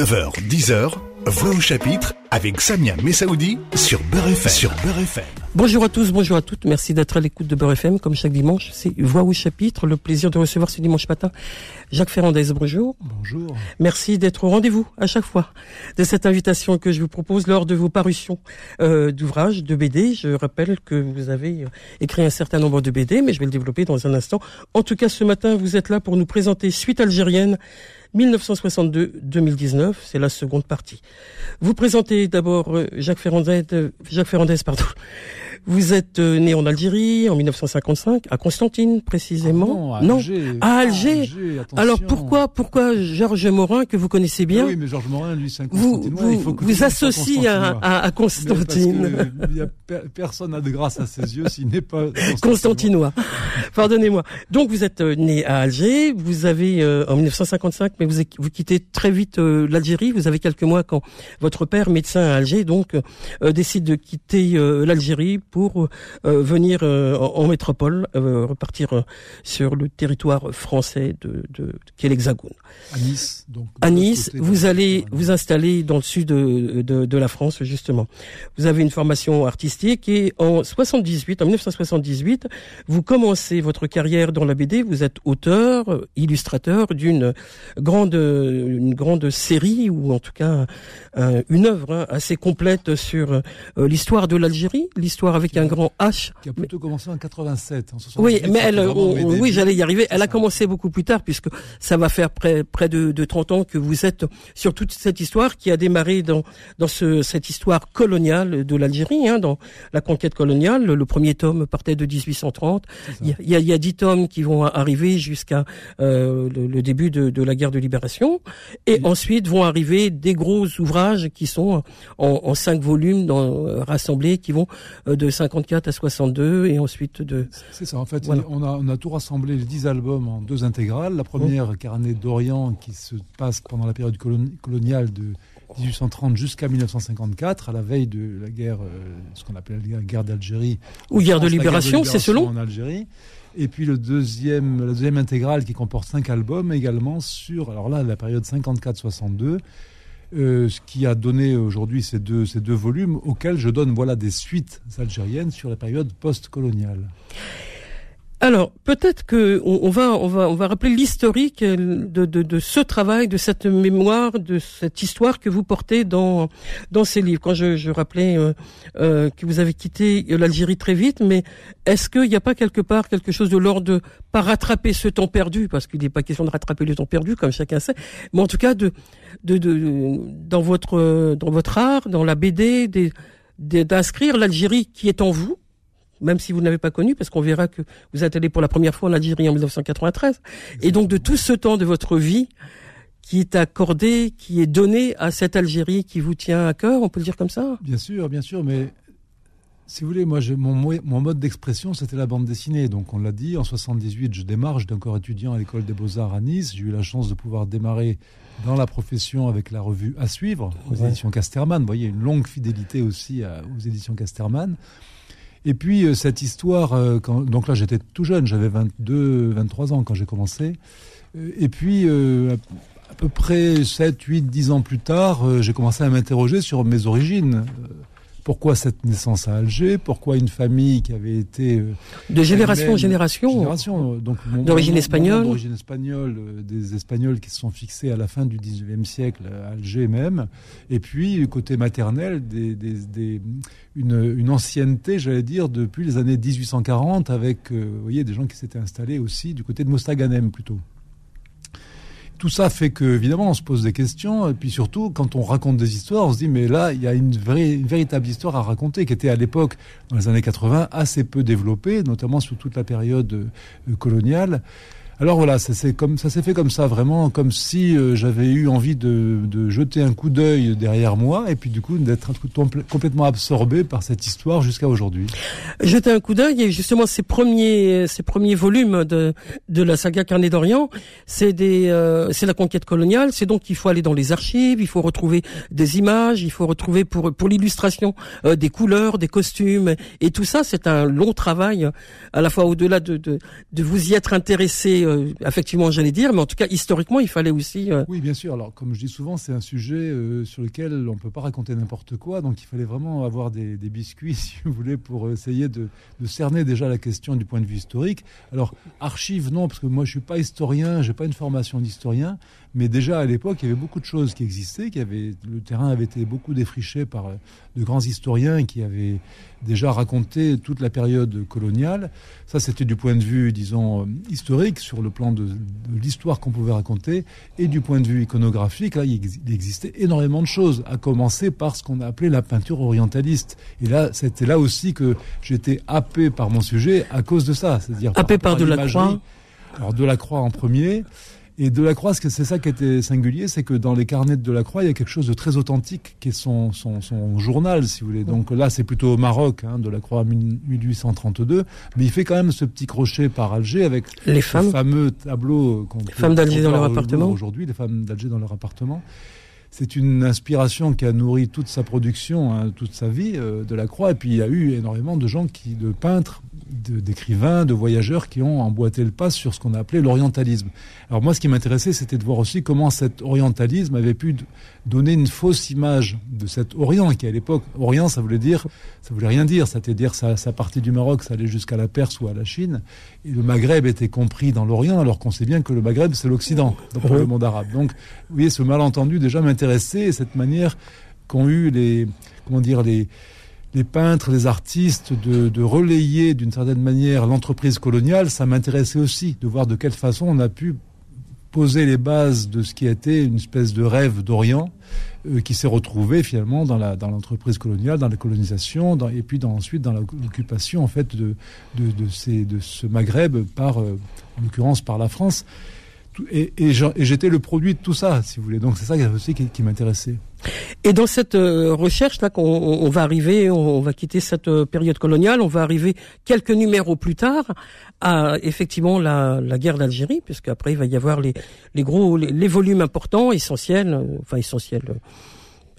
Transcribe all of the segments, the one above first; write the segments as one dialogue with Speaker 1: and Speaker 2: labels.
Speaker 1: 9h, 10h, Voix au chapitre avec Samia Messaoudi sur Beurre FM. Sur Beurre FM.
Speaker 2: Bonjour à tous, bonjour à toutes. Merci d'être à l'écoute de Beurre FM comme chaque dimanche. C'est Voix au chapitre. Le plaisir de recevoir ce dimanche matin Jacques Ferrandez. Bonjour.
Speaker 3: Bonjour.
Speaker 2: Merci d'être au rendez-vous à chaque fois de cette invitation que je vous propose lors de vos parutions euh, d'ouvrages, de BD. Je rappelle que vous avez euh, écrit un certain nombre de BD, mais je vais le développer dans un instant. En tout cas, ce matin, vous êtes là pour nous présenter Suite algérienne 1962-2019, c'est la seconde partie. Vous présentez d'abord euh, Jacques Ferrandez, euh, Jacques Ferrandez, pardon, vous êtes euh, né en Algérie en 1955, à Constantine précisément.
Speaker 3: Ah non, à Alger.
Speaker 2: À Alger. Alors pourquoi, pourquoi Georges Morin que vous connaissez bien
Speaker 3: Oui, mais Georges Morin, lui, c'est un
Speaker 2: Vous, vous, il faut que vous associez à, à, Constantine.
Speaker 3: il y a personne n'a de grâce à ses yeux s'il n'est pas
Speaker 2: Constantinois. Pardonnez-moi. Donc vous êtes euh, né à Alger. Vous avez euh, en 1955, mais vous, vous quittez très vite l'Algérie. Vous avez quelques mois quand votre père, médecin à Alger, donc décide de quitter l'Algérie pour euh, venir euh, en, métropole, euh, repartir sur le territoire français de, de, qui est l'Hexagone.
Speaker 3: À Nice, donc.
Speaker 2: À Nice, vous allez vous installer dans le sud de, de, de, la France justement. Vous avez une formation artistique et en 78, en 1978, vous commencez votre carrière dans la BD. Vous êtes auteur, illustrateur d'une grande une grande série ou en tout cas une œuvre hein, assez complète sur l'histoire de l'Algérie, l'histoire avec un grand H.
Speaker 3: Qui a plutôt commencé en 87.
Speaker 2: En oui, mais elle, oui, j'allais y arriver. Elle a commencé beaucoup plus tard puisque ça va faire près, près de, de 30 ans que vous êtes sur toute cette histoire qui a démarré dans, dans ce, cette histoire coloniale de l'Algérie, hein, dans la conquête coloniale. Le premier tome partait de 1830. Il y, a, il y a dix tomes qui vont arriver jusqu'à euh, le, début de, de, la guerre de libération. Et ensuite vont arriver des gros ouvrages qui sont en, en cinq volumes dans, euh, rassemblés qui vont euh, de 54 à 62 et ensuite de...
Speaker 3: C'est ça, en fait, on, a, on a tout rassemblé, les 10 albums en deux intégrales. La première, Carnet d'Orient, qui se passe pendant la période coloniale de 1830 jusqu'à 1954, à la veille de la guerre, euh, ce qu'on appelle la guerre d'Algérie.
Speaker 2: Ou guerre de libération, c'est selon
Speaker 3: En Algérie. Et puis le deuxième, la deuxième intégrale qui comporte cinq albums également sur, alors là, la période 54-62, euh, ce qui a donné aujourd'hui ces deux, ces deux volumes auxquels je donne voilà des suites algériennes sur la période post-coloniale.
Speaker 2: Alors peut-être que on, va on va on va rappeler l'historique de, de, ce travail, de cette mémoire, de cette histoire que vous portez dans dans ces livres. Quand je, je rappelais euh, euh, que vous avez quitté l'Algérie très vite, mais est-ce qu'il n'y a pas quelque part quelque chose de l'ordre de pas rattraper ce temps perdu, parce qu'il n'est pas question de rattraper le temps perdu comme chacun sait, mais en tout cas de, de dans votre dans votre art, dans la BD, d'inscrire l'Algérie qui est en vous même si vous ne l'avez pas connu, parce qu'on verra que vous êtes allé pour la première fois en Algérie en 1993. Et donc de tout ce temps de votre vie qui est accordé, qui est donné à cette Algérie qui vous tient à cœur, on peut le dire comme ça?
Speaker 3: Bien sûr, bien sûr, mais si vous voulez, moi, mon, mon mode d'expression, c'était la bande dessinée. Donc, on l'a dit, en 78, je démarre, j'étais encore étudiant à l'école des beaux-arts à Nice. J'ai eu la chance de pouvoir démarrer dans la profession avec la revue À suivre, aux éditions Casterman. Vous voyez, une longue fidélité aussi aux éditions Casterman. Et puis euh, cette histoire, euh, quand, donc là j'étais tout jeune, j'avais 22, 23 ans quand j'ai commencé. Euh, et puis à peu près 7, 8, 10 ans plus tard, j'ai commencé à m'interroger sur mes origines. Pourquoi cette naissance à Alger? Pourquoi une famille qui avait été euh,
Speaker 2: de génération en génération,
Speaker 3: génération donc
Speaker 2: d'origine espagnole,
Speaker 3: d'origine espagnole, euh, des Espagnols qui se sont fixés à la fin du 19e siècle à Alger même, et puis côté maternel, des, des, des, une, une, ancienneté, j'allais dire, depuis les années 1840, avec euh, vous voyez des gens qui s'étaient installés aussi du côté de Mostaganem plutôt tout ça fait que, évidemment, on se pose des questions. Et puis surtout, quand on raconte des histoires, on se dit, mais là, il y a une, vraie, une véritable histoire à raconter qui était à l'époque, dans les années 80, assez peu développée, notamment sous toute la période euh, coloniale. Alors voilà, ça s'est comme ça s'est fait comme ça, vraiment comme si euh, j'avais eu envie de, de, jeter un coup d'œil derrière moi et puis du coup d'être complètement absorbé par cette histoire jusqu'à aujourd'hui.
Speaker 2: Jeter un coup d'œil et justement ces premiers ces premiers volumes de de la saga Carnet d'Orient, c'est des euh, c'est la conquête coloniale, c'est donc qu'il faut aller dans les archives, il faut retrouver des images, il faut retrouver pour pour l'illustration euh, des couleurs, des costumes et tout ça, c'est un long travail à la fois au-delà de, de de vous y être intéressé euh, effectivement, j'allais dire, mais en tout cas, historiquement, il fallait aussi. Euh,
Speaker 3: oui, bien sûr. Alors, comme je dis souvent, c'est un sujet euh, sur lequel on peut pas raconter n'importe quoi, donc il fallait vraiment avoir des, biscuits, si vous voulez, pour essayer de, de, cerner déjà la question du point de vue historique. Alors, archives, non, parce que moi, je suis pas historien, j'ai pas une formation d'historien, mais déjà à l'époque, il y avait beaucoup de choses qui existaient, qui avaient, le terrain avait été beaucoup défriché par de grands historiens qui avaient déjà raconté toute la période coloniale. Ça, c'était du point de vue, disons, historique, sur le plan de, l'histoire qu'on pouvait raconter, et du point de vue iconographique, là, il existait énormément de choses, à commencer par ce qu'on a appelé la peinture orientaliste. Et là, c'était là aussi que j'étais happé par mon sujet à cause de ça, c'est-à-dire
Speaker 2: happé par, par Delacroix.
Speaker 3: Alors Delacroix en premier, et Delacroix, c'est ça qui était singulier, c'est que dans les carnets de Delacroix, il y a quelque chose de très authentique qui est son, son, son journal, si vous voulez. Donc là, c'est plutôt au Maroc, hein, Delacroix 1832, mais il fait quand même ce petit crochet par Alger avec
Speaker 2: les femmes.
Speaker 3: fameux tableau qu'on
Speaker 2: Les femmes d'Alger dans leur appartement.
Speaker 3: Aujourd'hui, les femmes d'Alger dans leur appartement c'est une inspiration qui a nourri toute sa production, hein, toute sa vie euh, de la Croix. Et puis il y a eu énormément de gens, qui, de peintres, d'écrivains, de, voyageurs qui ont emboîté le pas sur ce qu'on a appelé l'orientalisme. Alors moi, ce qui m'intéressait, c'était de voir aussi comment cet orientalisme avait pu donner une fausse image de cet Orient qui, à l'époque, Orient, ça voulait dire, ça voulait rien dire. C'est-à-dire, sa, sa partie du Maroc, ça allait jusqu'à la Perse ou à la Chine. Et le Maghreb était compris dans l'Orient, alors qu'on sait bien que le Maghreb, c'est l'Occident, dans le monde arabe. Donc, vous voyez, ce malentendu déjà m'intéressait, et cette manière qu'ont eu les, comment dire, les, les peintres, les artistes, de, de relayer d'une certaine manière l'entreprise coloniale, ça m'intéressait aussi de voir de quelle façon on a pu poser les bases de ce qui était une espèce de rêve d'Orient euh, qui s'est retrouvé finalement dans la dans l'entreprise coloniale, dans la colonisation, et puis dans, ensuite dans l'occupation en fait de de, de ce Maghreb par euh, en l'occurrence par la France. Et, j'étais le produit de tout ça, si vous voulez. Donc c'est ça aussi qui, m'intéressait.
Speaker 2: Et dans cette euh, recherche là qu'on on va arriver, on, va quitter cette euh, période coloniale, on va arriver quelques numéros plus tard à effectivement la, guerre d'Algérie, puisque après il va y avoir les, gros les volumes importants, essentiels, euh, enfin essentiels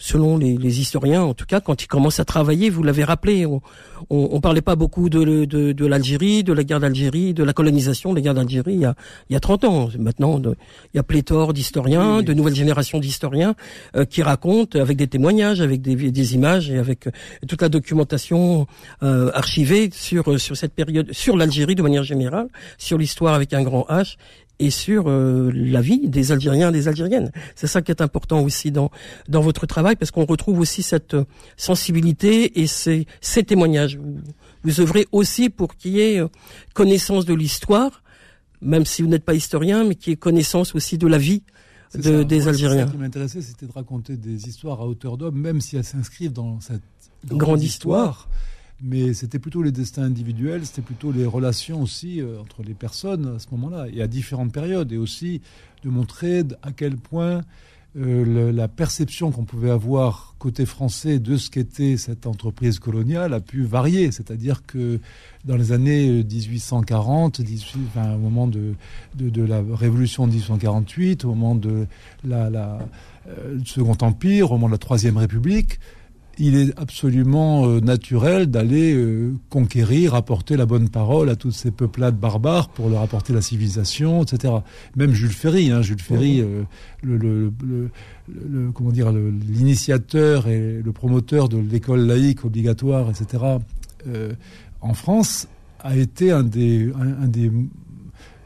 Speaker 2: selon les, les, historiens, en tout cas, quand ils commencent à travailler, vous l'avez rappelé, on, on, parlait pas beaucoup de, de, de l'Algérie, de la guerre d'Algérie, de la colonisation de la guerre d'Algérie il y a, il y a 30 ans. Maintenant, il y a pléthore d'historiens, de nouvelles générations d'historiens euh, qui racontent avec des témoignages, avec des, des images et avec euh, toute la documentation euh, archivée sur sur cette période, sur l'Algérie de manière générale, sur l'histoire avec un grand H et sur euh, la vie des Algériens et des Algériennes. C'est ça qui est important aussi dans dans votre travail parce qu'on retrouve aussi cette euh, sensibilité et ces, ces témoignages. Vous, vous œuvrez aussi pour qu'il y ait euh, connaissance de l'histoire, même si vous n'êtes pas historien, mais qu'il y ait connaissance aussi de la vie de, des Algériens. Ce
Speaker 3: qui m'intéressait, c'était de raconter des histoires à hauteur d'homme, même si elles s'inscrivent dans cette grande, histoire mais c'était plutôt les destins individuels, c'était plutôt les relations aussi euh, entre les personnes à ce moment-là, et à différentes périodes, et aussi de montrer à quel point euh, la perception qu'on pouvait avoir côté français de ce qu'était cette entreprise coloniale a pu varier. C'est-à-dire que dans les années 1840, 18, enfin, au moment de, la révolution de 1848, au moment de la, euh, Second Empire, au moment de la Troisième République, il est absolument euh, naturel d'aller euh, conquérir, apporter la bonne parole à toutes ces peuplades barbares pour leur apporter la civilisation, etc. Même Jules Ferry, hein, Jules Ferry, euh, le, le, le, comment dire, l'initiateur et le promoteur de l'école laïque obligatoire, etc. en France, a été un des, un, un des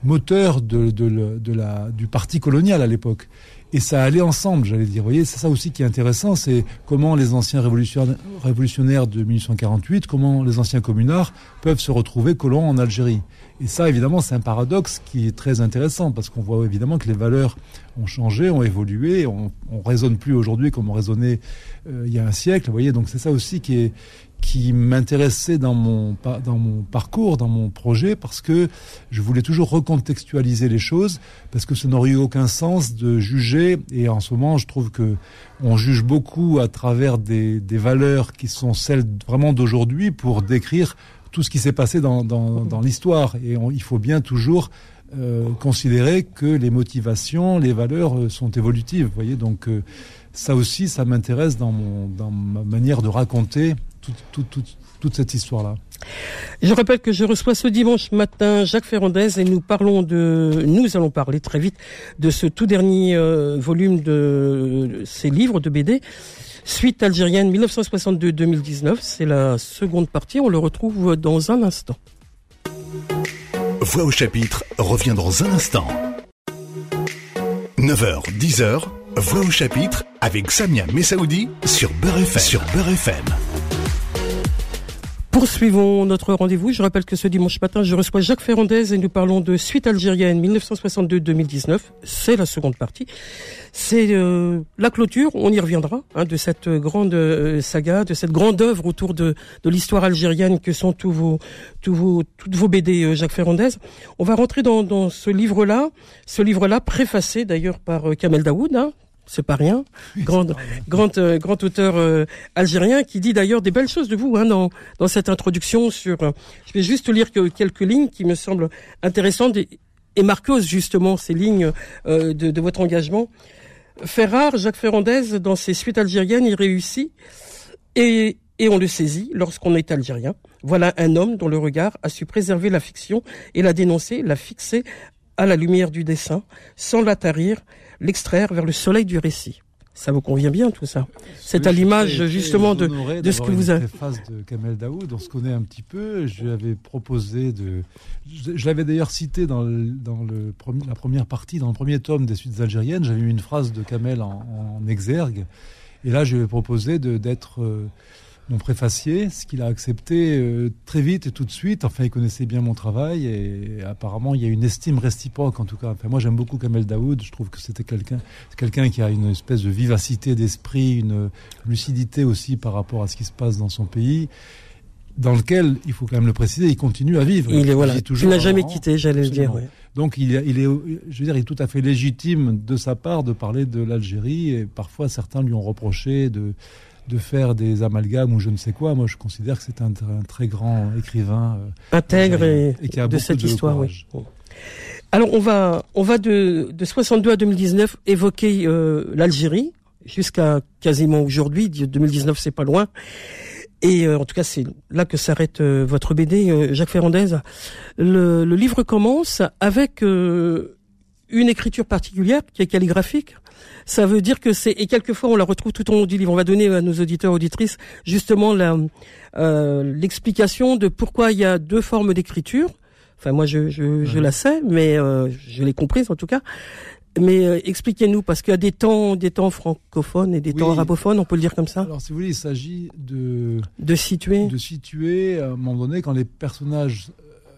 Speaker 3: moteurs de, de, de la, du parti colonial à l'époque et ça allait ensemble, j'allais dire. Vous voyez, c'est ça aussi qui est intéressant, c'est comment les anciens révolutionnaires de 1848, comment les anciens communards peuvent se retrouver colons en Algérie. Et ça, évidemment, c'est un paradoxe qui est très intéressant parce qu'on voit évidemment que les valeurs ont changé, ont évolué, on, on raisonne plus aujourd'hui comme on raisonnait euh, il y a un siècle. Vous voyez, donc c'est ça aussi qui est qui m'intéressait dans mon dans mon parcours, dans mon projet, parce que je voulais toujours recontextualiser les choses, parce que ça n'aurait eu aucun sens de juger. Et en ce moment, je trouve que on juge beaucoup à travers des, valeurs qui sont celles vraiment d'aujourd'hui pour décrire tout ce qui s'est passé dans, dans, l'histoire. Et il faut bien toujours euh, considérer que les motivations, les valeurs euh, sont évolutives. Vous voyez, donc euh, ça aussi, ça m'intéresse dans, dans ma manière de raconter toute, toute, toute, toute cette histoire-là.
Speaker 2: Je rappelle que je reçois ce dimanche matin Jacques Ferrandez et nous parlons de, nous allons parler très vite de ce tout dernier euh, volume de ces livres de BD. Suite algérienne 1962-2019, c'est la seconde partie, on le retrouve dans un instant.
Speaker 1: Voix au chapitre revient dans un instant. 9h, 10h, Voix au chapitre avec Samia Messaoudi sur Beurre FM. Sur Beurre FM.
Speaker 2: Poursuivons notre rendez-vous. Je rappelle que ce dimanche matin, je reçois Jacques Ferrandez et nous parlons de Suite algérienne 1962-2019. C'est la seconde partie. C'est euh, la clôture, on y reviendra, hein, de cette grande euh, saga, de cette grande œuvre autour de, de l'histoire algérienne que sont tous vos, tous vos, toutes vos BD, euh, Jacques Ferrandez. On va rentrer dans, dans ce livre-là, ce livre-là préfacé d'ailleurs par Kamel Daoud, hein, c'est pas rien, grand, grand, euh, grand auteur euh, algérien qui dit d'ailleurs des belles choses de vous hein, dans, dans cette introduction sur. Euh, je vais juste lire que, quelques lignes qui me semblent intéressantes et, et marqueuses justement ces lignes de, de, votre engagement. Ferrare, Jacques Ferrandez, dans ses suites algériennes, il réussit et, et on le saisit lorsqu'on est algérien. Voilà un homme dont le regard a su préserver la fiction et la dénoncer, la fixer à la lumière du dessin, sans la tarir, l'extraire vers le soleil du récit. Ça vous convient bien tout ça? C'est à l'image justement de, de ce que vous avez.
Speaker 3: phase de Kamel Daoud, on se connaît un petit peu. Je lui avais proposé de. Je, l'avais d'ailleurs cité dans, le, dans le, la première partie, dans le premier tome des suites algériennes. J'avais mis une phrase de Kamel en, en exergue. Et là, je lui ai proposé d'être. Euh, mon préfacier, ce qu'il a accepté euh, très vite et tout de suite. Enfin, il connaissait bien mon travail et apparemment, il y a une estime réciproque en tout cas. Enfin, moi, j'aime beaucoup Kamel Daoud. Je trouve que c'était quelqu'un, quelqu'un qui a une espèce de vivacité d'esprit, une lucidité aussi par rapport à ce qui se passe dans son pays dans lequel, il faut quand même le préciser, il continue à vivre.
Speaker 2: Il, est voilà, il n'a jamais quitté, j'allais le dire.
Speaker 3: Donc il, il, est, je veux dire, il est tout à fait légitime de sa part de parler de l'Algérie et parfois certains lui ont reproché de de faire des amalgames ou je ne sais quoi. Moi, je considère que c'est un, très grand écrivain.
Speaker 2: Euh, Intègre et, qui a de cette histoire, oui. Alors, on va, on va de, de 62 à 2019 évoquer euh, l'Algérie jusqu'à quasiment aujourd'hui. 2019, c'est pas loin. Et euh, en tout cas, c'est là que s'arrête votre BD, Jacques Ferrandez. Le, le, livre commence avec une écriture particulière qui est calligraphique. Ça veut dire que c'est et quelquefois on la retrouve tout au long du livre. On va donner à nos auditeurs auditrices justement euh, l'explication de pourquoi il y a deux formes d'écriture. Enfin moi je je, je la sais, mais euh, je l'ai comprise en tout cas. Mais euh, expliquez-nous parce qu'il y a des temps des temps francophones et des temps arabophones, on peut le dire comme ça.
Speaker 3: Alors si vous voulez, il s'agit de
Speaker 2: de situer
Speaker 3: de situer à un moment donné quand les personnages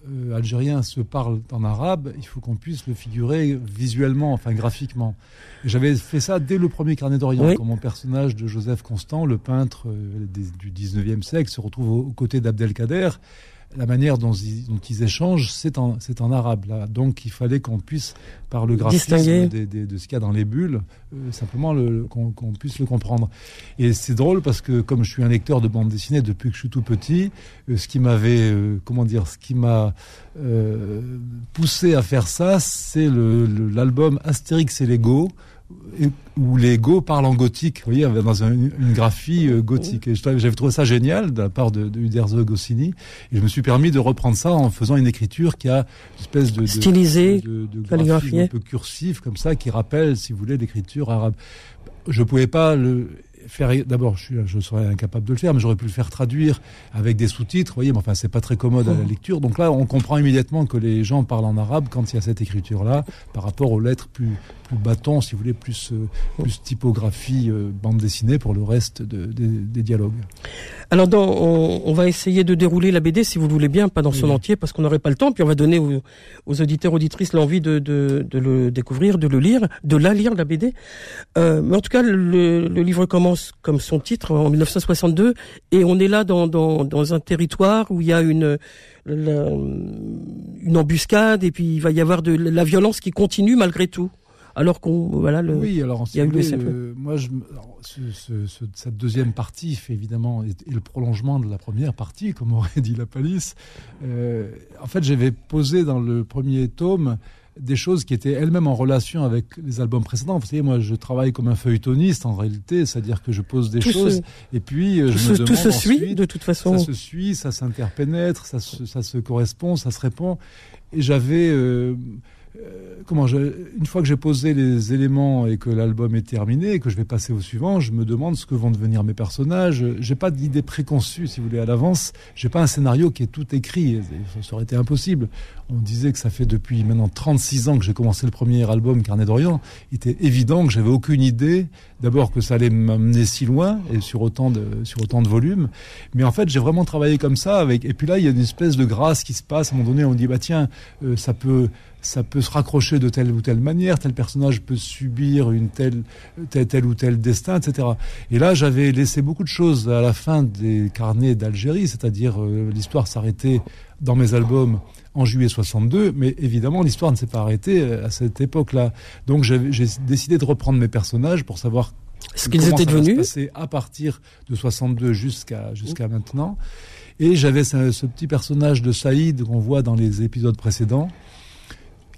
Speaker 3: euh, algérien se parle en arabe, il faut qu'on puisse le figurer visuellement, enfin graphiquement. J'avais fait ça dès le premier carnet d'Orient, quand mon personnage de Joseph Constant, le peintre euh, du 19e siècle, se retrouve aux côtés d'Abdelkader la manière dont ils, échangent, c'est en, c'est en arabe. Là. Donc il fallait qu'on puisse, par le graphisme de ce qu'il y a dans les bulles, euh, simplement qu'on, puisse le comprendre. Et c'est drôle parce que comme je suis un lecteur de bande dessinée depuis que je suis tout petit, euh, ce qui m'avait, euh, comment dire, ce qui m'a poussé à faire ça, c'est l'album Astérix et Lego où les Go parlent en gothique, vous voyez, dans une, graphie euh, gothique. Et j'avais trouvé ça génial de la part de, de Uderzo Goscinny. Et je me suis permis de reprendre ça en faisant une écriture qui a une espèce de,
Speaker 2: stylisé, de, de,
Speaker 3: un peu cursive comme ça, qui rappelle, si vous voulez, l'écriture arabe. Je pouvais pas le faire d'abord je, je, serais incapable de le faire mais j'aurais pu le faire traduire avec des sous-titres vous voyez mais enfin c'est pas très commode à la lecture donc là on comprend immédiatement que les gens parlent en arabe quand il y a cette écriture là par rapport aux lettres plus plus bâton, si vous voulez, plus, euh, plus typographie, euh, bande dessinée pour le reste de, des dialogues.
Speaker 2: Alors, dans, on, va essayer de dérouler la BD, si vous le voulez bien, pas dans son entier, parce qu'on n'aurait pas le temps, puis on va donner aux, auditeurs, auditrices l'envie de, de, de, le découvrir, de le lire, de la lire, la BD. Euh, mais en tout cas, le, le, livre commence comme son titre, en 1962, et on est là dans, dans, dans un territoire où il y a une une embuscade et puis il va y avoir de la violence qui continue malgré tout alors qu'on voilà le
Speaker 3: oui alors il y a eu le, moi je cette deuxième partie fait évidemment est, le prolongement de la première partie comme aurait dit la palisse euh, en fait j'avais posé dans le premier tome des choses qui étaient elles-mêmes en relation avec les albums précédents. Vous savez, moi, je travaille comme un feuilletoniste en réalité, c'est-à-dire que je pose des choses et puis
Speaker 2: euh,
Speaker 3: je
Speaker 2: me demande tout se suit de toute façon.
Speaker 3: Ça se suit, ça s'interpénètre, ça se, ça se correspond, ça se répond. Et j'avais euh, euh, comment je, une fois que j'ai posé les éléments et que l'album est terminé et que je vais passer au suivant, je me demande ce que vont devenir mes personnages. J'ai pas d'idée préconçue, si vous voulez, à l'avance. J'ai pas un scénario qui est tout écrit. Ça aurait été impossible. On disait que ça fait depuis maintenant 36 ans que j'ai commencé le premier album Carnet d'Orient. Il était évident que j'avais aucune idée. D'abord que ça allait m'amener si loin et sur autant de sur autant de volume. Mais en fait, j'ai vraiment travaillé comme ça avec. Et puis là, il y a une espèce de grâce qui se passe. À un moment donné, on dit bah tiens, euh, ça peut ça peut se raccrocher de telle ou telle manière, tel personnage peut subir une telle, tel, ou tel destin, etc. Et là, j'avais laissé beaucoup de choses à la fin des carnets d'Algérie, c'est-à-dire euh, l'histoire s'arrêtait dans mes albums en juillet 62, mais évidemment l'histoire ne s'est pas arrêtée euh, à cette époque-là. Donc j'ai décidé de reprendre mes personnages pour savoir
Speaker 2: ce qu'ils étaient devenus
Speaker 3: à partir de 62 jusqu'à jusqu'à maintenant. Et j'avais ce, ce, petit personnage de Saïd qu'on voit dans les épisodes précédents,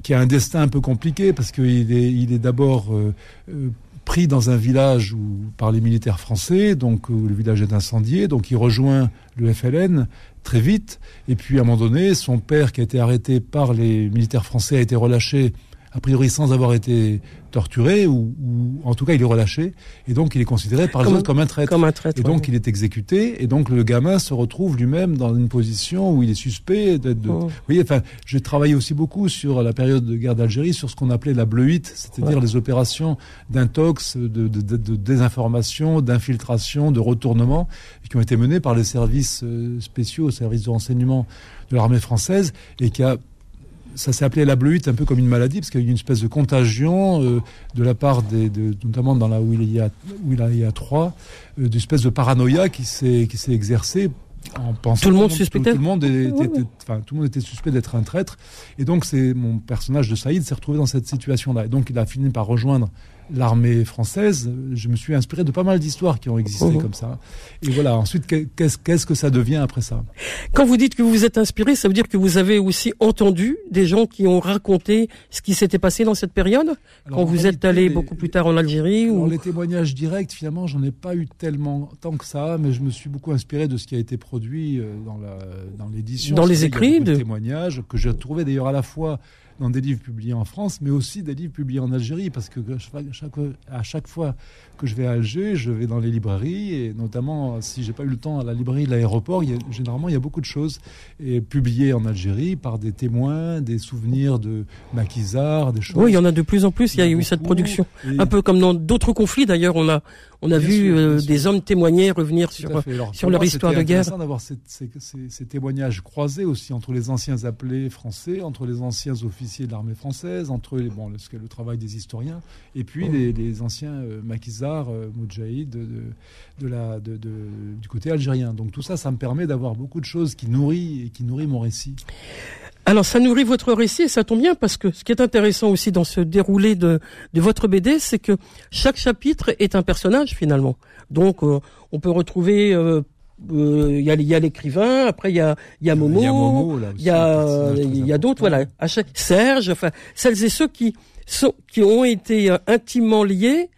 Speaker 3: qui a un destin un peu compliqué parce qu'il est, il est d'abord euh, euh, pris dans un village où, par les militaires français, donc où le village est incendié, donc il rejoint le FLN très vite, et puis à un moment donné, son père qui a été arrêté par les militaires français a été relâché a priori sans avoir été torturé ou, en tout cas il est relâché et donc il est considéré par les autres comme un traître.
Speaker 2: Comme un traître
Speaker 3: et donc il est exécuté et donc le gamin se retrouve lui-même dans une position où il est suspect d'être. De... Oh. Vous voyez, enfin, j'ai travaillé aussi beaucoup sur la période de guerre d'Algérie sur ce qu'on appelait la bleuite, c'est-à-dire les opérations d'intox, de, de, de, de, désinformation, d'infiltration, de retournement qui ont été menées par les services euh, spéciaux, services de renseignement de l'armée française et qui a ça s'est appelé la bleuite un peu comme une maladie parce qu'il y a eu une espèce de contagion euh, de la part des, de, notamment dans la où il y a où il y a trois, euh, d'une espèce de paranoïa qui s'est qui s'est exercée en pensant
Speaker 2: tout le monde suspectait
Speaker 3: tout, le monde était, enfin, tout le monde était suspect d'être un traître. Et donc c'est mon personnage de Saïd s'est retrouvé dans cette situation là et donc il a fini par rejoindre l'armée française, je me suis inspiré de pas mal d'histoires qui ont existé mhm. comme ça. Et voilà, ensuite, qu'est-ce qu'est-ce que ça devient après ça?
Speaker 2: Quand vous dites que vous vous êtes inspiré, ça veut dire que vous avez aussi entendu des gens qui ont raconté ce qui s'était passé dans cette période? Quand vous êtes allé beaucoup plus tard en Algérie
Speaker 3: ou... Les témoignages directs, finalement, j'en ai pas eu tellement tant que ça, mais je me suis beaucoup inspiré de ce qui a été produit euh, dans l'édition.
Speaker 2: Dans, dans les écrits
Speaker 3: de témoignages que j'ai trouvé d'ailleurs à la fois dans des livres publiés en France, mais aussi des livres publiés en Algérie, parce que chaque, à chaque fois que je vais à Alger, je vais dans les librairies, et notamment si j'ai pas eu le temps à la librairie de l'aéroport, généralement il y a beaucoup de choses et publiées en Algérie par des témoins, des souvenirs de maquisards, des choses.
Speaker 2: Oui, il y en a de plus en plus. Il y a, eu cette production, un peu comme dans d'autres conflits. D'ailleurs, on a on a vu euh, des hommes témoigner, revenir sur sur leur histoire de guerre.
Speaker 3: C'est intéressant d'avoir ces, témoignages croisés aussi entre les anciens appelés français, entre les anciens officiers de l'armée française, entre les, bon, le, le travail des historiens, et puis oh. les, anciens euh, maquisards, euh, de, la, de, du côté algérien. Donc tout ça, ça me permet d'avoir beaucoup de choses qui nourrissent et qui nourrit mon récit.
Speaker 2: Alors ça nourrit votre récit et ça tombe bien parce que ce qui est intéressant aussi dans ce déroulé de, de votre BD, c'est que chaque chapitre est un personnage finalement. Donc euh, on peut retrouver euh, euh, il y a, l'écrivain, après il y a, y a Momo, il y a, il y a, d'autres, voilà, Serge, enfin celles et ceux qui sont, qui ont été intimement liés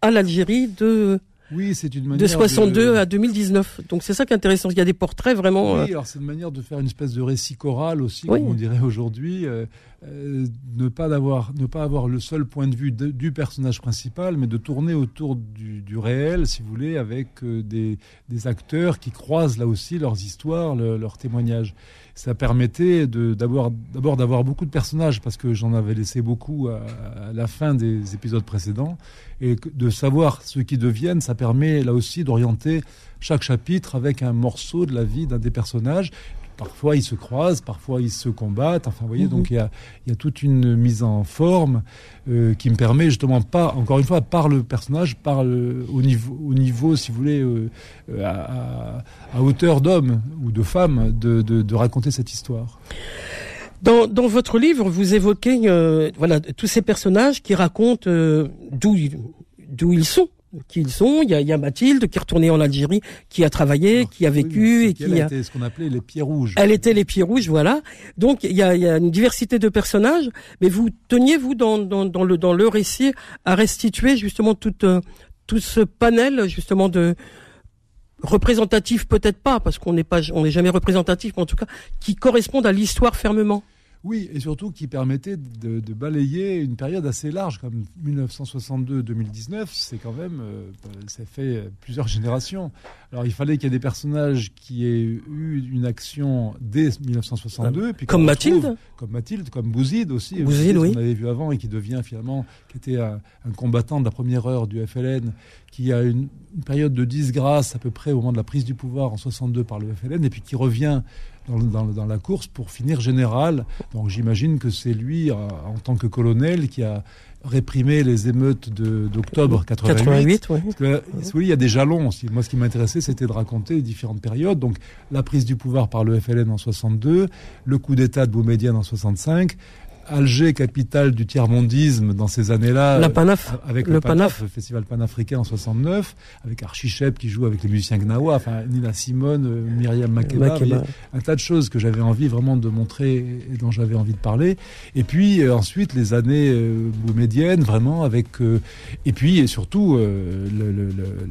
Speaker 2: à l'Algérie de
Speaker 3: oui, c'est une manière
Speaker 2: de 62 à 2019. Donc c'est ça qui est intéressant. Il y a des portraits vraiment.
Speaker 3: Oui, euh, alors c'est une manière de faire une espèce de récit choral aussi, comme on dirait aujourd'hui. Euh, euh, ne pas avoir ne pas avoir le seul point de vue du personnage principal, mais de tourner autour du, du réel, si vous voulez, avec des, des, acteurs qui croisent là aussi leurs histoires, leurs témoignages ça permettait d'abord d'avoir beaucoup de personnages parce que j'en avais laissé beaucoup à, la fin des épisodes précédents. Et de savoir ce qui deviennent, ça permet là aussi d'orienter chaque chapitre avec un morceau de la vie d'un des personnages Parfois ils se croisent, parfois ils se combattent. Enfin, vous voyez, donc mhm. il y a, toute une mise en forme euh, qui me permet justement pas, encore une fois, par le personnage, par au niveau, au niveau, si vous voulez, euh, à, hauteur d'homme ou de femme, de, raconter cette histoire.
Speaker 2: Dans, votre livre, vous évoquez euh, voilà tous ces personnages qui racontent d'où d'où ils sont, qui ils sont. Il y a, il y a Mathilde qui est retournée en Algérie, qui a travaillé, qui a vécu et qui
Speaker 3: elle
Speaker 2: a.
Speaker 3: été ce qu'on appelait les pieds rouges.
Speaker 2: Elle était les pieds rouges, voilà. Donc il y a, il y a une diversité de personnages, mais vous teniez vous dans, dans, dans le dans le récit à restituer justement toute euh, tout ce panel justement de représentatif peut-être pas parce qu'on n'est pas on n'est jamais représentatif mais en tout cas qui correspondent à l'histoire fermement.
Speaker 3: Oui, et surtout qui permettait de, de, balayer une période assez large, comme 1962-2019, c'est quand même, euh, ça fait plusieurs générations. Alors il fallait qu'il y ait des personnages qui aient eu une action dès 1962, puis
Speaker 2: comme Mathilde,
Speaker 3: comme Mathilde, comme Bouzid aussi,
Speaker 2: Bouzid, oui.
Speaker 3: qu'on avait vu avant et qui devient finalement, qui était un, un, combattant de la première heure du FLN, qui a une, une période de disgrâce à peu près au moment de la prise du pouvoir en 62 par le FLN, et puis qui revient dans, dans, dans, la course pour finir général. Donc j'imagine que c'est lui, en tant que colonel, qui a réprimé les émeutes d'octobre 88.
Speaker 2: 88 oui.
Speaker 3: Parce que, oui, il y a des jalons aussi. Moi, ce qui m'intéressait, c'était de raconter les différentes périodes. Donc, la prise du pouvoir par le FLN en 62, le coup d'État de Boumedienne en 65, Alger, capitale du tiers-mondisme dans ces années-là.
Speaker 2: La Panaf.
Speaker 3: Avec le, le Panaf, Panaf, le festival panafricain en 69, avec Archie Shep qui joue avec les musiciens Gnawa, enfin Nina Simone, euh, Myriam Makeba,
Speaker 2: Makeba.
Speaker 3: un tas de choses que j'avais envie vraiment de montrer et dont j'avais envie de parler. Et puis euh, ensuite les années euh, boumédiennes, vraiment avec euh, et puis et surtout euh, le, le,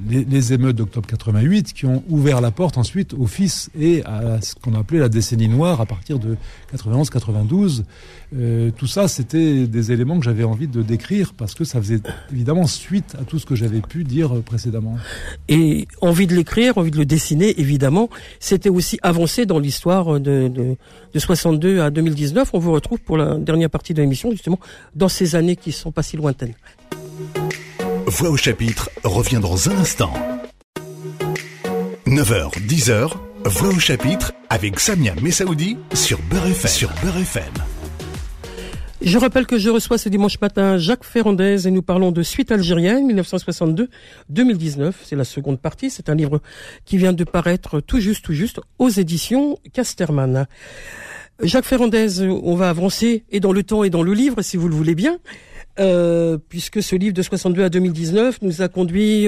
Speaker 3: les, les, émeutes d'octobre 88 qui ont ouvert la porte ensuite au fils et à ce qu'on appelait la décennie noire à partir de 91-92. Euh, tout ça, c'était des éléments que j'avais envie de décrire parce que ça faisait évidemment suite à tout ce que j'avais pu dire précédemment.
Speaker 2: Et envie de l'écrire, envie de le dessiner, évidemment, c'était aussi avancer dans l'histoire de, de, de, 62 à 2019. On vous retrouve pour la dernière partie de l'émission, justement, dans ces années qui sont pas si lointaines.
Speaker 1: Voix au chapitre revient dans un instant. 9h, 10h, Voix au chapitre avec Samia Messaoudi sur Beurre FM. Sur Beurre FM.
Speaker 2: Je rappelle que je reçois ce dimanche matin Jacques Ferrandez et nous parlons de Suite algérienne 1962-2019. C'est la seconde partie. C'est un livre qui vient de paraître tout juste, tout juste aux éditions Casterman. Jacques Ferrandez, on va avancer et dans le temps et dans le livre, si vous le voulez bien, euh, puisque ce livre de 62 à 2019 nous a conduit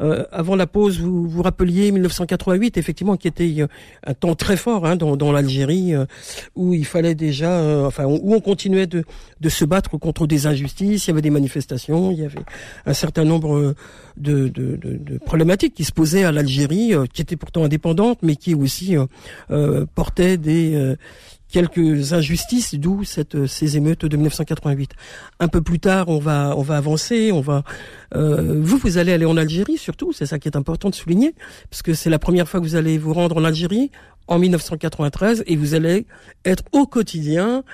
Speaker 2: euh, avant la pause, vous vous rappeliez 1988, effectivement, qui était euh, un temps très fort hein, dans, dans l'Algérie, euh, où il fallait déjà, euh, enfin, où on continuait de, de se battre contre des injustices. Il y avait des manifestations, il y avait un certain nombre de, de, de, de problématiques qui se posaient à l'Algérie, qui était pourtant indépendante, mais qui aussi portaient des quelques injustices, d'où cette ces émeutes de 1988. Un peu plus tard, on va on va avancer, on va euh, vous vous allez aller en Algérie surtout, c'est ça qui est important de souligner parce que c'est la première fois que vous allez vous rendre en Algérie en 1993 et vous allez être au quotidien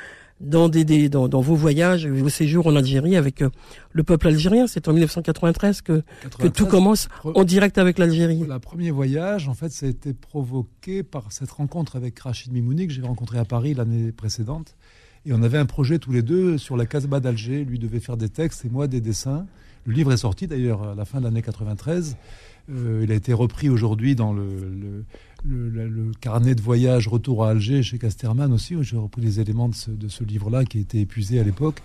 Speaker 2: dans, des, des dans, dans, vos voyages, vos séjours en Algérie avec euh, le peuple algérien. C'est en 1993 que, 93, que tout commence en direct avec l'Algérie.
Speaker 3: Le premier voyage, en fait, ça a été provoqué par cette rencontre avec Rachid Mimouni que j'ai rencontré à Paris l'année précédente. Et on avait un projet tous les deux sur la Casbah d'Alger. Lui devait faire des textes et moi des dessins. Le livre est sorti d'ailleurs à la fin de l'année 93. Euh, il a été repris aujourd'hui dans le, le le, le, le, carnet de voyage Retour à Alger chez Casterman aussi, où j'ai repris les éléments de ce, de ce livre-là qui était épuisé à l'époque.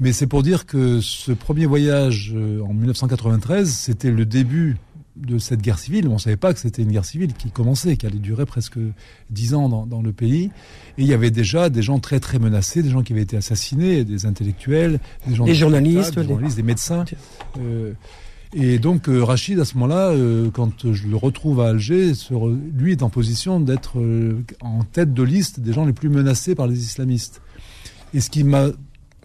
Speaker 3: Mais c'est pour dire que ce premier voyage euh, en 1993, c'était le début de cette guerre civile. On ne savait pas que c'était une guerre civile qui commençait, qui allait durer presque dix ans dans, dans, le pays. Et il y avait déjà des gens très très menacés, des gens qui avaient été assassinés, des intellectuels, des, gens
Speaker 2: des journalistes,
Speaker 3: des, journalistes, des médecins. Euh, et donc euh, Rachid, à ce moment-là, euh, quand je le retrouve à Alger, lui est en position d'être euh, en tête de liste des gens les plus menacés par les islamistes. Et ce qui m'a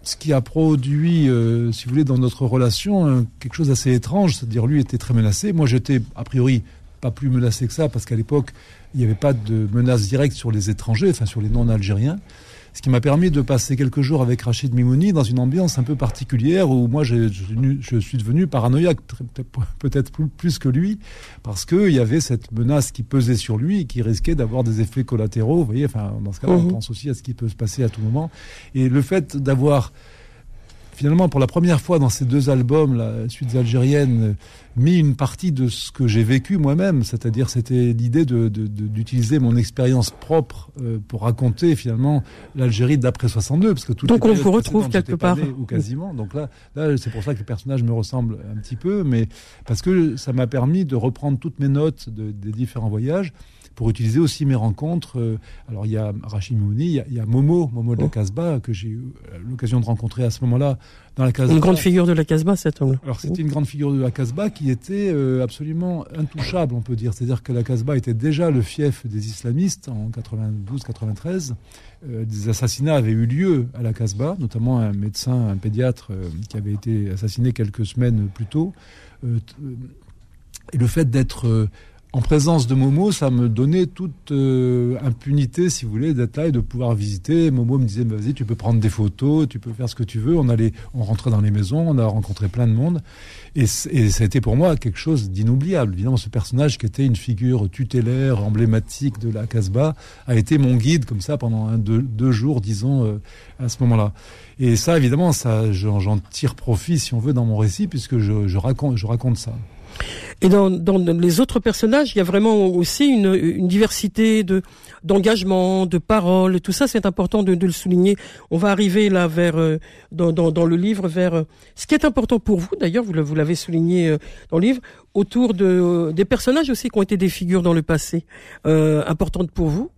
Speaker 3: ce qui a produit, si vous voulez, dans notre relation, quelque chose d'assez étrange, c'est-à-dire lui était très menacé. Moi, j'étais a priori pas plus menacé que ça, parce qu'à l'époque, il n'y avait pas de menace directe sur les étrangers, enfin sur les non-algériens ce qui m'a permis de passer quelques jours avec Rachid Mimouni dans une ambiance un peu particulière où moi je, je suis devenu paranoïaque, peut-être plus que lui, parce qu'il y avait cette menace qui pesait sur lui et qui risquait d'avoir des effets collatéraux. Vous voyez, enfin, dans ce cas-là, mmh. on pense aussi à ce qui peut se passer à tout moment. Et le fait d'avoir finalement, pour la première fois dans ces deux albums, la suite algérienne, mis une partie de ce que j'ai vécu moi-même, c'est-à-dire c'était l'idée de, d'utiliser mon expérience propre euh, pour raconter finalement l'Algérie d'après 62, parce que tout
Speaker 2: donc on vous retrouve quelque part.
Speaker 3: ou quasiment. Donc là, là c'est pour ça que le personnage me ressemble un petit peu, mais parce que ça m'a permis de reprendre toutes mes notes des différents voyages pour utiliser aussi mes rencontres. Euh, alors il y a Rachid Mouni, il y a, Momo, Momo de la oh. Casbah, que j'ai eu euh, l'occasion de rencontrer à ce moment-là dans la Casbah.
Speaker 2: Une grande figure de la Casbah, cet homme.
Speaker 3: Alors c'était une grande figure de la Casbah qui était euh, absolument intouchable, on peut dire. C'est-à-dire que la Casbah était déjà le fief des islamistes en 92-93. des assassinats avaient eu lieu à la Casbah, notamment un médecin, un pédiatre qui avait été assassiné quelques semaines plus tôt. et le fait d'être en présence de Momo, ça me donnait toute euh, impunité, si vous voulez, d'être là et de pouvoir visiter. Momo me disait, vas-y, tu peux prendre des photos, tu peux faire ce que tu veux. On allait, on rentrait dans les maisons, on a rencontré plein de monde. Et, et ça a été pour moi quelque chose d'inoubliable. Évidemment, ce personnage qui était une figure tutélaire, emblématique de la Casbah, a été mon guide comme ça pendant un, deux, jours, disons, euh, à ce moment-là. Et ça, évidemment, ça, j'en tire profit, si on veut, dans mon récit, puisque je, je raconte, je raconte ça.
Speaker 2: Et dans, dans, les autres personnages, il y a vraiment aussi une, une diversité de d'engagement, de paroles. Tout ça, c'est important de, de, le souligner. On va arriver là vers euh, dans, dans, dans, le livre vers euh, ce qui est important pour vous. D'ailleurs, vous, vous l'avez souligné euh, dans le livre autour de des personnages aussi qui ont été des figures dans le passé importantes pour vous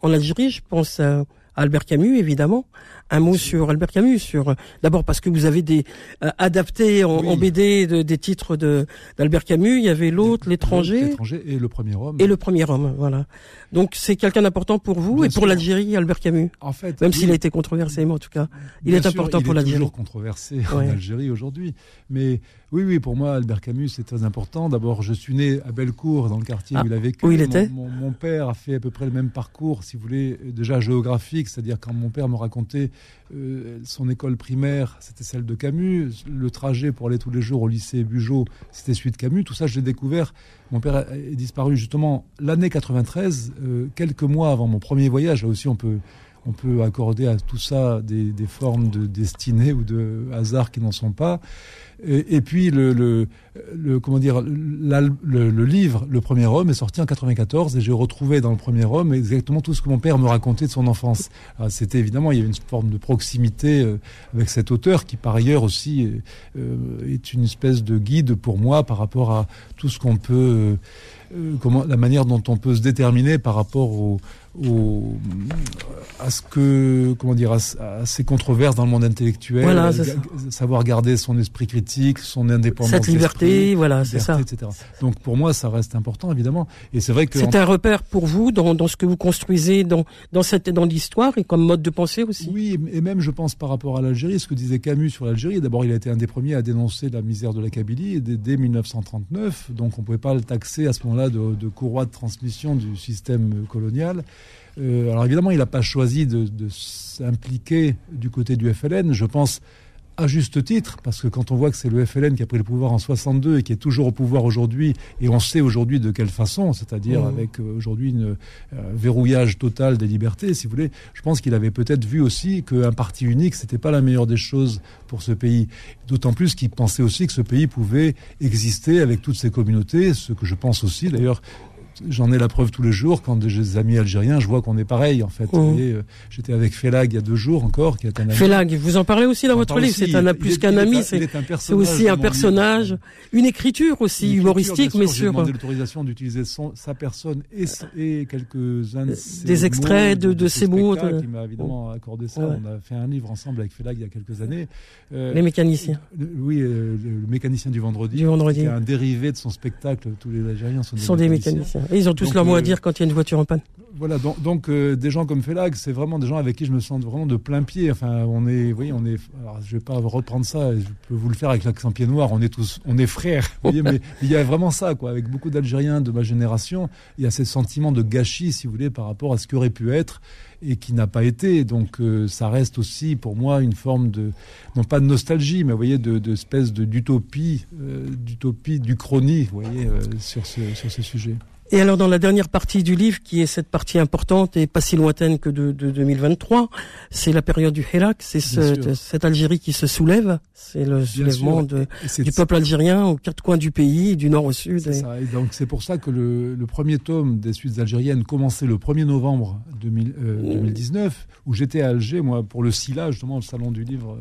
Speaker 2: en Algérie. Je pense à Albert Camus, évidemment. Un mot sur Albert Camus, sur d'abord parce que vous avez des euh, adapté en, BD des titres de d'Albert Camus. Il y avait l'autre, l'étranger,
Speaker 3: l'étranger et le premier homme.
Speaker 2: Et le premier homme, voilà. Donc c'est quelqu'un d'important pour vous et pour l'Algérie, Albert Camus. En fait, même s'il a été controversé, mais en tout cas, il est important pour l'Algérie.
Speaker 3: Il est toujours controversé en Algérie aujourd'hui, mais oui, oui, pour moi, Albert Camus, c'est très important. D'abord, je suis né à Bellecour, dans le quartier où il a vécu.
Speaker 2: Où il était
Speaker 3: mon, père a fait à peu près le même parcours, si vous voulez, déjà géographique, c'est-à-dire quand mon père me racontait euh, son école primaire, c'était celle de Camus. Le trajet pour aller tous les jours au lycée Bugeaud, c'était celui de Camus. Tout ça, je l'ai découvert. Mon père est disparu justement l'année 93, euh, quelques mois avant mon premier voyage. Là aussi, on peut on peut accorder à tout ça des, formes de destinée ou de hasard qui n'en sont pas. Et, puis le, le, comment dire le, livre Le Premier Homme est sorti en 94 et j'ai retrouvé dans Le Premier Homme exactement tout ce que mon père me racontait de son enfance. C'était évidemment il y avait une forme de proximité euh, avec cet auteur qui par ailleurs aussi euh, est une espèce de guide pour moi par rapport à tout ce qu'on peut euh, comment la manière dont on peut se déterminer par rapport au au, à ce que comment dire à, ces controverses dans le monde intellectuel,
Speaker 2: voilà,
Speaker 3: savoir garder son esprit critique, son indépendance,
Speaker 2: cette liberté, voilà, c'est ça.
Speaker 3: Etc. Donc pour moi, ça reste important évidemment. Et c'est vrai que
Speaker 2: c'est un repère pour vous dans, dans ce que vous construisez dans dans cette dans l'histoire et comme mode de pensée aussi.
Speaker 3: Oui, et même je pense par rapport à l'Algérie, ce que disait Camus sur l'Algérie. D'abord, il a été un des premiers à dénoncer la misère de la Kabylie dès, dès 1939. Donc on pouvait pas le taxer à ce moment-là de, de courroie de transmission du système colonial. Euh, alors évidemment, il n'a pas choisi de, s'impliquer du côté du FLN. Je pense à juste titre, parce que quand on voit que c'est le FLN qui a pris le pouvoir en 62 et qui est toujours au pouvoir aujourd'hui, et on sait aujourd'hui de quelle façon, c'est-à-dire mmh. avec euh, aujourd'hui un euh, verrouillage total des libertés, si vous voulez, je pense qu'il avait peut-être vu aussi qu'un parti unique, c'était pas la meilleure des choses pour ce pays. D'autant plus qu'il pensait aussi que ce pays pouvait exister avec toutes ses communautés, ce que je pense aussi d'ailleurs j'en ai la preuve tous les jours. Quand j'ai des amis algériens, je vois qu'on est pareil, en fait. Mmh. Euh, j'étais avec Felag il y a deux jours encore, qui est un ami.
Speaker 2: Felag, vous en parlez aussi dans votre livre. C'est un plus qu'un ami. C'est aussi un personnage, une écriture aussi humoristique, mais sur.
Speaker 3: demandé l'autorisation d'utiliser sa personne et, et quelques-uns
Speaker 2: des extraits de, de, ces mots.
Speaker 3: Il m'a évidemment accordé ça. On a fait un livre ensemble avec Felag il y a quelques années.
Speaker 2: Euh, les mécaniciens.
Speaker 3: oui, euh, le, mécanicien du vendredi.
Speaker 2: Du vendredi.
Speaker 3: un dérivé de son spectacle. Tous les Algériens
Speaker 2: sont sont des mécaniciens ils ont tous leur mot à euh, dire quand il y a une voiture en panne.
Speaker 3: Voilà, donc, donc euh, des gens comme Felag, c'est vraiment des gens avec qui je me sens vraiment de plein pied. Enfin, on est, vous voyez, on est. Alors, je vais pas reprendre ça. Je peux vous le faire avec l'accent pied noir. On est tous, on est frères. Vous voyez, mais il y a vraiment ça, quoi. Avec beaucoup d'Algériens de ma génération, il y a ces sentiments de gâchis, si vous voulez, par rapport à ce qui aurait pu être et qui n'a pas été. Donc euh, ça reste aussi pour moi une forme de, non pas de nostalgie, mais vous voyez, de, de espèce de d'utopie, d'utopie, du chronie, vous voyez, sur ce sur ce sujet.
Speaker 2: Et alors dans la dernière partie du livre, qui est cette partie importante et pas si lointaine que de, de 2023, c'est la période du Hirak, c'est ce, cette Algérie qui se soulève, c'est le soulèvement de, du peuple algérien aux quatre coins du pays, du nord au sud.
Speaker 3: Et... Ça. et donc c'est pour ça que le, le, premier tome des Suites algériennes commençait le 1er novembre 2000, euh, 2019, où j'étais à Alger, moi, pour le SILA, justement, le salon du livre,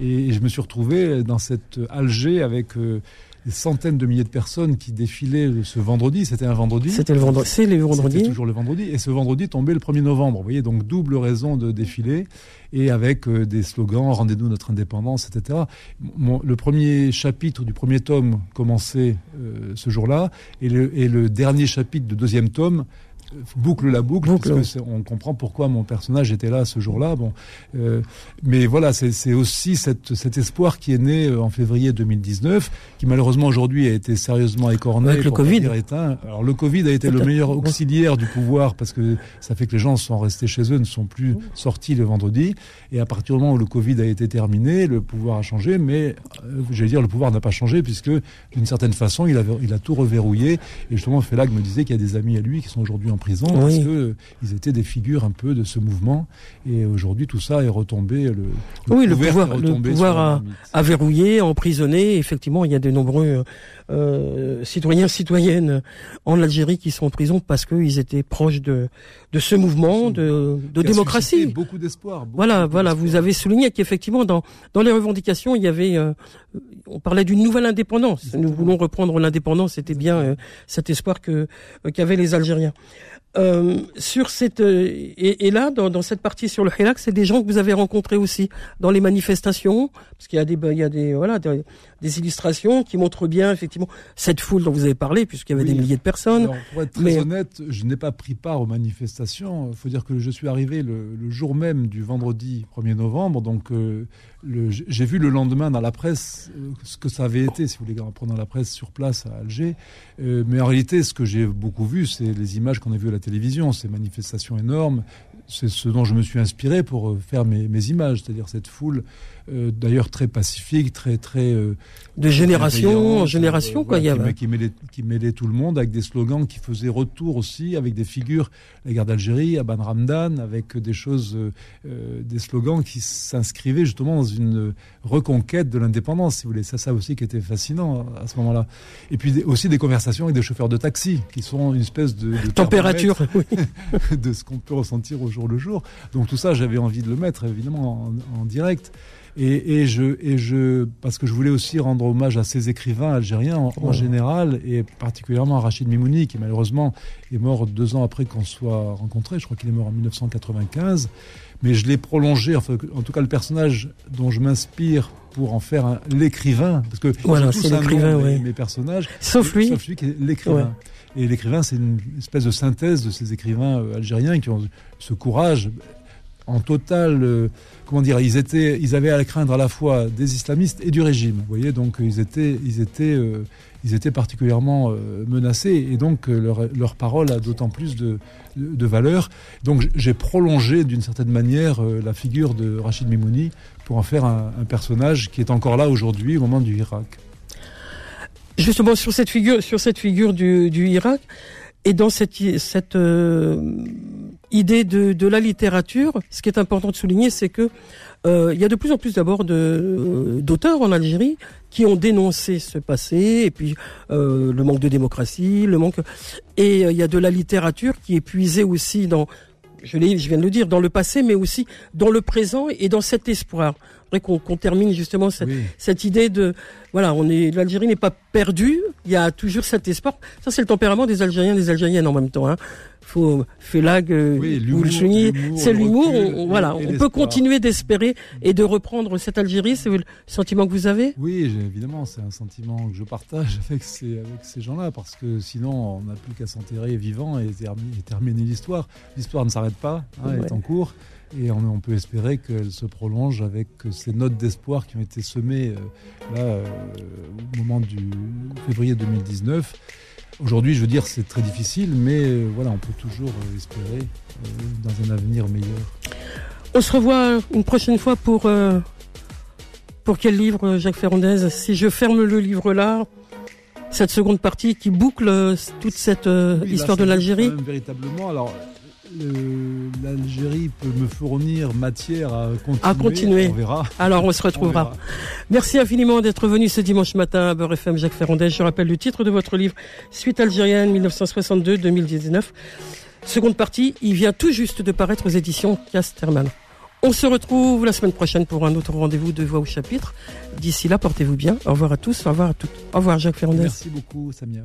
Speaker 3: et, et je me suis retrouvé dans cette Alger avec... Euh, des centaines de milliers de personnes qui défilaient ce vendredi. C'était un vendredi.
Speaker 2: C'était le vendredi. C'est les vendredis.
Speaker 3: C'était toujours le vendredi. Et ce vendredi tombait le 1er novembre. Vous voyez, donc double raison de défiler et avec euh, des slogans rendez-nous notre indépendance, etc. le premier chapitre du premier tome commençait euh, ce jour-là et le, et le dernier chapitre du deuxième tome boucle la boucle, parce on comprend pourquoi mon personnage était là ce jour-là. Bon, euh, mais voilà, c'est aussi cette, cet espoir qui est né euh, en février 2019, qui malheureusement aujourd'hui a été sérieusement écorné.
Speaker 2: Avec le Covid.
Speaker 3: Alors le Covid a été le meilleur auxiliaire du pouvoir parce que ça fait que les gens sont restés chez eux, ne sont plus sortis le vendredi. Et à partir du moment où le Covid a été terminé, le pouvoir a changé, mais euh, j'allais dire le pouvoir n'a pas changé puisque d'une certaine façon il a, il a tout reverrouillé. Et justement, Félag me disait qu'il y a des amis à lui qui sont aujourd'hui en prison parce que euh, ils étaient des figures un peu de ce mouvement. Et aujourd'hui, tout ça est retombé. Le,
Speaker 2: oui, le pouvoir, le pouvoir a, verrouillé, emprisonné. Effectivement, il y a de nombreux euh, citoyens, citoyennes en Algérie qui sont en prison parce qu'ils étaient proches de, de ce mouvement de, de démocratie.
Speaker 3: Beaucoup d'espoir.
Speaker 2: Voilà, voilà. Vous avez souligné qu'effectivement, dans, dans les revendications, il y avait, euh, on parlait d'une nouvelle indépendance. Nous voulons reprendre l'indépendance. C'était bien euh, cet espoir que qu'avaient les Algériens. Euh, sur cette et, et là dans, dans, cette partie sur le Hirak, c'est des gens que vous avez rencontrés aussi dans les manifestations, parce qu'il y a des il y a des voilà des, des, illustrations qui montrent bien effectivement cette foule dont vous avez parlé, puisqu'il y avait des milliers de personnes. Alors,
Speaker 3: pour être très honnête, je n'ai pas pris part aux manifestations. Il faut dire que je suis arrivé le, le jour même du vendredi 1er novembre, donc euh, j'ai vu le lendemain dans la presse euh, ce que ça avait été, si vous voulez, en prenant la presse sur place à Alger. Euh, mais en réalité, ce que j'ai beaucoup vu, c'est les images qu'on a vues à la télévision, ces manifestations énormes. C'est ce dont je me suis inspiré pour euh, faire mes, mes images, c'est-à-dire cette foule euh, d'ailleurs très pacifique, très très euh,
Speaker 2: de génération en génération quoi.
Speaker 3: il y avait... qui, mêlait, qui, mêlait, tout le monde avec des slogans qui faisaient retour aussi, avec des figures, la guerre d'Algérie, Aban Ramdan, avec des choses, euh, des slogans qui s'inscrivaient justement dans une reconquête de l'indépendance, si vous voulez. Ça, ça aussi qui était fascinant à ce moment-là. Et puis aussi des conversations avec des chauffeurs de taxi, qui sont une espèce de, de
Speaker 2: température
Speaker 3: de ce qu'on peut ressentir au jour le jour. Donc tout ça, j'avais envie de le mettre évidemment en, en direct. Et, et, je, et je, parce que je voulais aussi rendre hommage à ces écrivains algériens en, en général, et particulièrement à Rachid Mimouni, qui malheureusement est mort deux ans après qu'on soit rencontré. Je crois qu'il est mort en 1995. Mais je l'ai prolongé, enfin, en tout cas le personnage dont je m'inspire pour en faire l'écrivain, parce que
Speaker 2: voilà, c'est l'écrivain,
Speaker 3: oui. mes personnages,
Speaker 2: sauf lui,
Speaker 3: sauf lui qui est l'écrivain. Ouais. Et l'écrivain, c'est une espèce de synthèse de ces écrivains euh, algériens qui ont ce courage en total, euh, comment dire, ils étaient, ils avaient à craindre à la fois des islamistes et du régime. Vous voyez, donc ils étaient, ils étaient, euh, ils étaient particulièrement euh, menacés et donc euh, leur, parole a d'autant plus de, valeur. Donc j'ai prolongé d'une certaine manière euh, la figure de Rachid Mimouni pour en faire un personnage qui est encore là aujourd'hui au moment du Irak.
Speaker 2: Justement sur cette figure, sur cette figure du, du Irak et dans cette, cette euh, idée de, de, la littérature, ce qui est important de souligner, c'est que euh, il y a de plus en plus d'abord euh, d'auteurs en Algérie qui ont dénoncé ce passé et puis le manque de démocratie, le manque et il y a de la littérature qui est puisée aussi dans je, je viens de le dire, dans le passé, mais aussi dans le présent et dans cet espoir. Qu'on qu termine justement cette, oui. cette, idée de voilà, on est l'Algérie n'est pas perdue. Il y a toujours cet espoir. Ça, c'est le tempérament des Algériens, des Algériennes en même temps. Hein. Faut Félag euh, oui, ou le Chouni, c'est l'humour. Voilà, on peut continuer d'espérer et de reprendre cette Algérie. C'est le sentiment que vous avez?
Speaker 3: Oui, évidemment, c'est un sentiment que je partage avec ces avec ces gens-là parce que sinon, on n'a plus qu'à s'enterrer vivant et terminer, et terminer l'histoire. L'histoire ne s'arrête pas, hein, ouais. elle est en cours et on, on, peut espérer qu'elle se prolonge avec ces notes d'espoir qui ont été semées euh, là euh, au moment du février 2019. Aujourd'hui, je veux dire, c'est très difficile, mais euh, voilà, on peut toujours euh, espérer euh, dans un avenir meilleur.
Speaker 2: On se revoit une prochaine fois pour pour quel livre, Jacques Ferrandez? Si je ferme le livre là, cette seconde partie qui boucle toute cette euh,
Speaker 3: Oui,
Speaker 2: histoire de l'Algérie.
Speaker 3: Véritablement, alors l'Algérie peut me fournir matière à continuer.
Speaker 2: À continuer.
Speaker 3: On verra.
Speaker 2: Alors on se retrouvera. Merci infiniment d'être venu ce dimanche matin à Beurre FM Jacques Ferrandez. Je rappelle le titre de votre livre Suite algérienne 1962-2019. Seconde partie, il vient tout juste de paraître aux éditions Casterman. On se retrouve la semaine prochaine pour un autre rendez-vous de Voix au chapitre. D'ici là, portez-vous bien. Au revoir à tous, au revoir à toutes. Au revoir Jacques Ferrandez.
Speaker 3: Merci beaucoup, Samia.